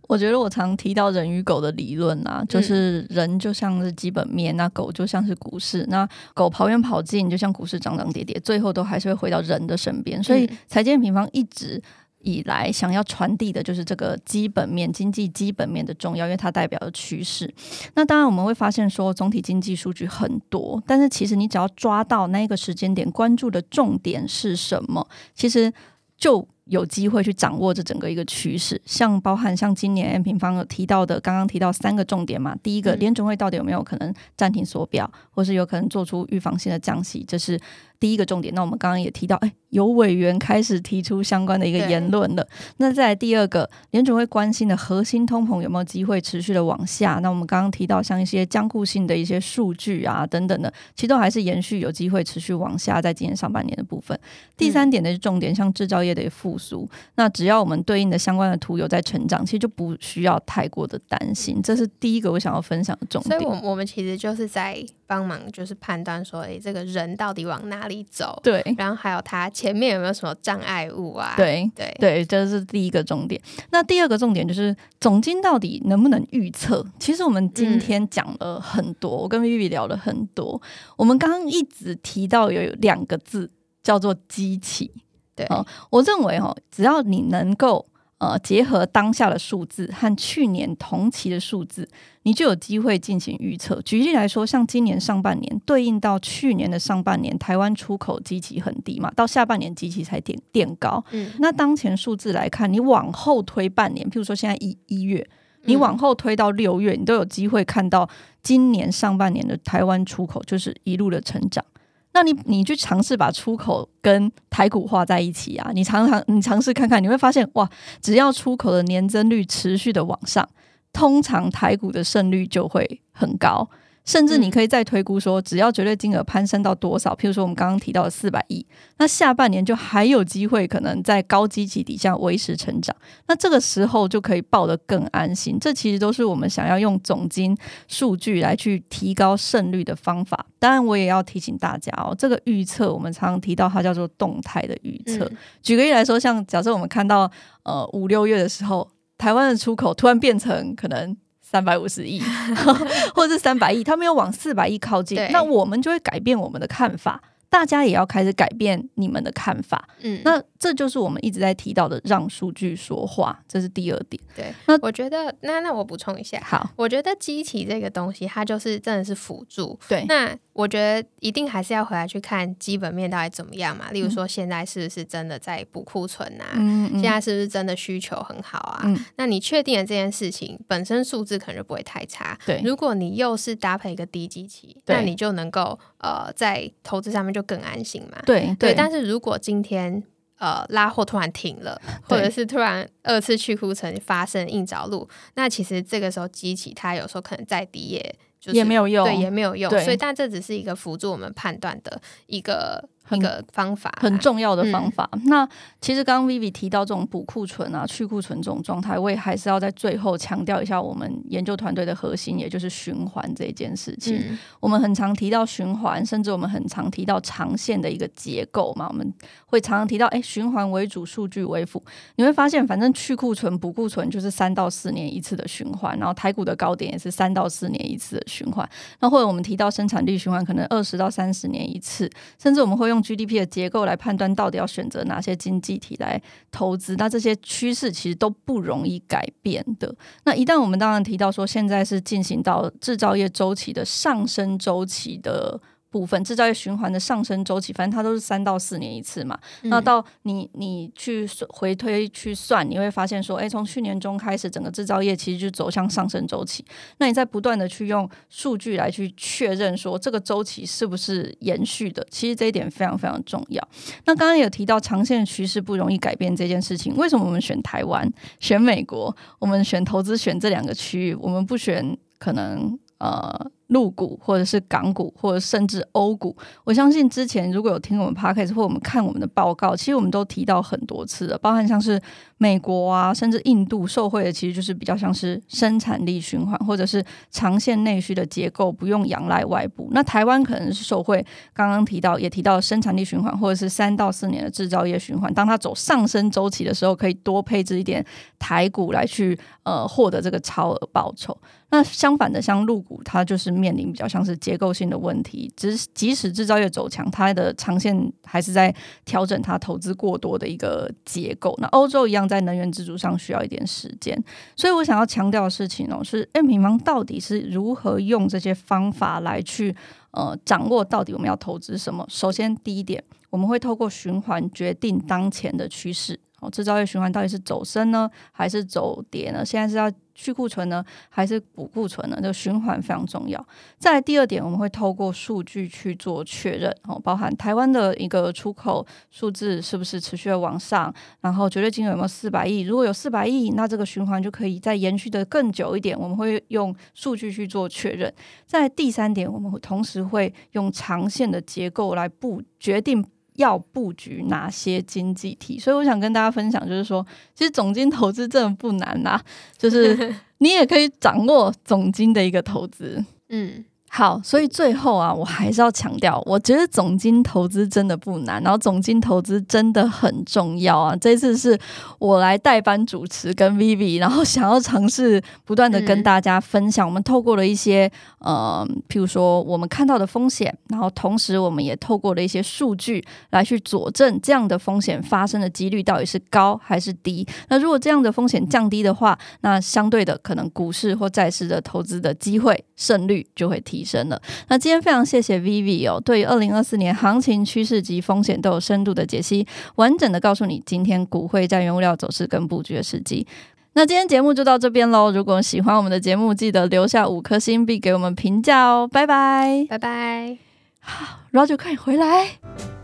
我觉得我常提到人与狗的理论啊，就是人就像是基本面，那狗就像是股市，那狗跑远跑近，就像股市涨涨跌跌，最后都还是会回到人的身边。所以财经平方一直以来想要传递的就是这个基本面、经济基本面的重要，因为它代表了趋势。那当然我们会发现说，总体经济数据很多，但是其实你只要抓到那个时间点，关注的重点是什么，其实就。有机会去掌握这整个一个趋势，像包含像今年 M 平方有提到的，刚刚提到三个重点嘛。第一个，联准会到底有没有可能暂停缩表，或是有可能做出预防性的降息，这是第一个重点。那我们刚刚也提到，哎，有委员开始提出相关的一个言论了。那再来第二个，联准会关心的核心通膨有没有机会持续的往下？那我们刚刚提到像一些僵固性的一些数据啊等等的，其实都还是延续有机会持续往下，在今年上半年的部分。第三点的重点，像制造业的复苏，那只要我们对应的相关的图有在成长，其实就不需要太过的担心。这是第一个我想要分享的重点。所以，我我们其实就是在帮忙，就是判断说，诶，这个人到底往哪里走？对，然后还有他前面有没有什么障碍物啊？对对对，这是第一个重点。那第二个重点就是总经到底能不能预测？其实我们今天讲了很多，我跟 Vivi 聊了很多。我们刚刚一直提到有两个字叫做机器。对，哦，我认为哈，只要你能够呃结合当下的数字和去年同期的数字，你就有机会进行预测。举例来说，像今年上半年对应到去年的上半年，台湾出口基期很低嘛，到下半年基期才垫垫高。嗯，那当前数字来看，你往后推半年，譬如说现在一一月，你往后推到六月，你都有机会看到今年上半年的台湾出口就是一路的成长。那你你去尝试把出口跟台股画在一起啊，你尝尝你尝试看看，你会发现哇，只要出口的年增率持续的往上，通常台股的胜率就会很高。甚至你可以再推估说，只要绝对金额攀升到多少，譬如说我们刚刚提到的四百亿，那下半年就还有机会可能在高基期底下维持成长。那这个时候就可以抱得更安心。这其实都是我们想要用总金数据来去提高胜率的方法。当然，我也要提醒大家哦，这个预测我们常常提到它叫做动态的预测。举个例来说，像假设我们看到呃五六月的时候，台湾的出口突然变成可能。三百五十亿，或者是三百亿，他没有往四百亿靠近，那我们就会改变我们的看法。大家也要开始改变你们的看法，嗯，那这就是我们一直在提到的让数据说话，这是第二点。对，那我觉得，那那我补充一下，好，我觉得机器这个东西，它就是真的是辅助，对。那我觉得一定还是要回来去看基本面到底怎么样嘛，例如说现在是不是真的在补库存啊？嗯现在是不是真的需求很好啊？嗯，那你确定了这件事情本身数字可能就不会太差，对。如果你又是搭配一个低机器，那你就能够呃在投资上面就更安心嘛。对对，但是如果今天呃拉货突然停了，或者是突然二次去库存发生硬着陆，那其实这个时候机器它有时候可能再低也就是也没有用对，也没有用。所以，但这只是一个辅助我们判断的一个一个方法啦，很重要的嗯方法。那其实刚刚 Vivi 提到这种补库存啊、去库存这种状态，我也还是要在最后强调一下我们研究团队的核心，也就是循环这件事情。嗯我们很常提到循环，甚至我们很常提到长线的一个结构嘛，我们会常常提到，哎，循环为主，数据为辅。你会发现，反正去库存、补库存就是三到四年一次的循环，然后台股的高点也是三到四年一次的循环。那或者我们提到生产力循环，可能二十到三十年一次，甚至我们会用 GDP 的结构来判断到底要选择哪些经济体来投资。那这些趋势其实都不容易改变的。那一旦我们当然提到说，现在是进行到制造业周期的上升周期的部分，制造业循环的上升周期，反正它都是三到四年一次嘛。那嗯到你你去算回推去算，你会发现说，诶，从去年中开始，整个制造业其实就走向上升周期。那你在不断的去用数据来去确认说这个周期是不是延续的，其实这一点非常非常重要。那刚刚有提到长线趋势不容易改变这件事情，为什么我们选台湾、选美国，我们选投资选这两个区域，我们不选可能呃陆股或者是港股或者甚至欧股？我相信之前如果有听我们 podcast 或我们看我们的报告，其实我们都提到很多次了，包含像是美国啊，甚至印度受惠的，其实就是比较像是生产力循环或者是长线内需的结构，不用仰赖外部。那台湾可能是受惠，刚刚提到也提到生产力循环，或者是三到四年的制造业循环。当它走上升周期的时候，可以多配置一点台股来去呃获得这个超额报酬。那相反的，像陆股，它就是面临比较像是结构性的问题，只是即使制造业走强，它的长线还是在调整它投资过多的一个结构。那欧洲一样，在能源自主上需要一点时间。所以我想要强调的事情哦，是 M 平方到底是如何用这些方法来去呃掌握到底我们要投资什么。首先，第一点，我们会透过循环决定当前的趋势。哦，制造业循环到底是走升呢，还是走跌呢？现在是要去库存呢，还是补库存呢？这个循环非常重要。再来第二点，我们会透过数据去做确认，哦，包含台湾的一个出口数字是不是持续的往上，然后绝对金额有没有四百亿？如果有四百亿，那这个循环就可以再延续的更久一点。我们会用数据去做确认。在第三点，我们会同时会用长线的结构来布决定。要布局哪些经济体？所以我想跟大家分享，就是说，其实总金投资真的不难啦，就是 你也可以掌握总金的一个投资。嗯好，所以最后啊，我还是要强调，我觉得总金投资真的不难，然后总金投资真的很重要啊。这次是我来代班主持跟 Vivi，然后想要尝试不断的跟嗯大家分享，我们透过了一些呃，譬如说我们看到的风险，然后同时我们也透过了一些数据来去佐证这样的风险发生的几率到底是高还是低。那如果这样的风险降低的话，那相对的可能股市或债市的投资的机会胜率就会提升了。那今天非常谢谢 Vivi 哦，对于二零二四年行情趋势及风险都有深度的解析，完整的告诉你今天股汇在原物料走势跟布局的时机。那今天节目就到这边喽。如果喜欢我们的节目，记得留下五颗星币给我们评价哦。拜拜拜拜。Roger，快点回来。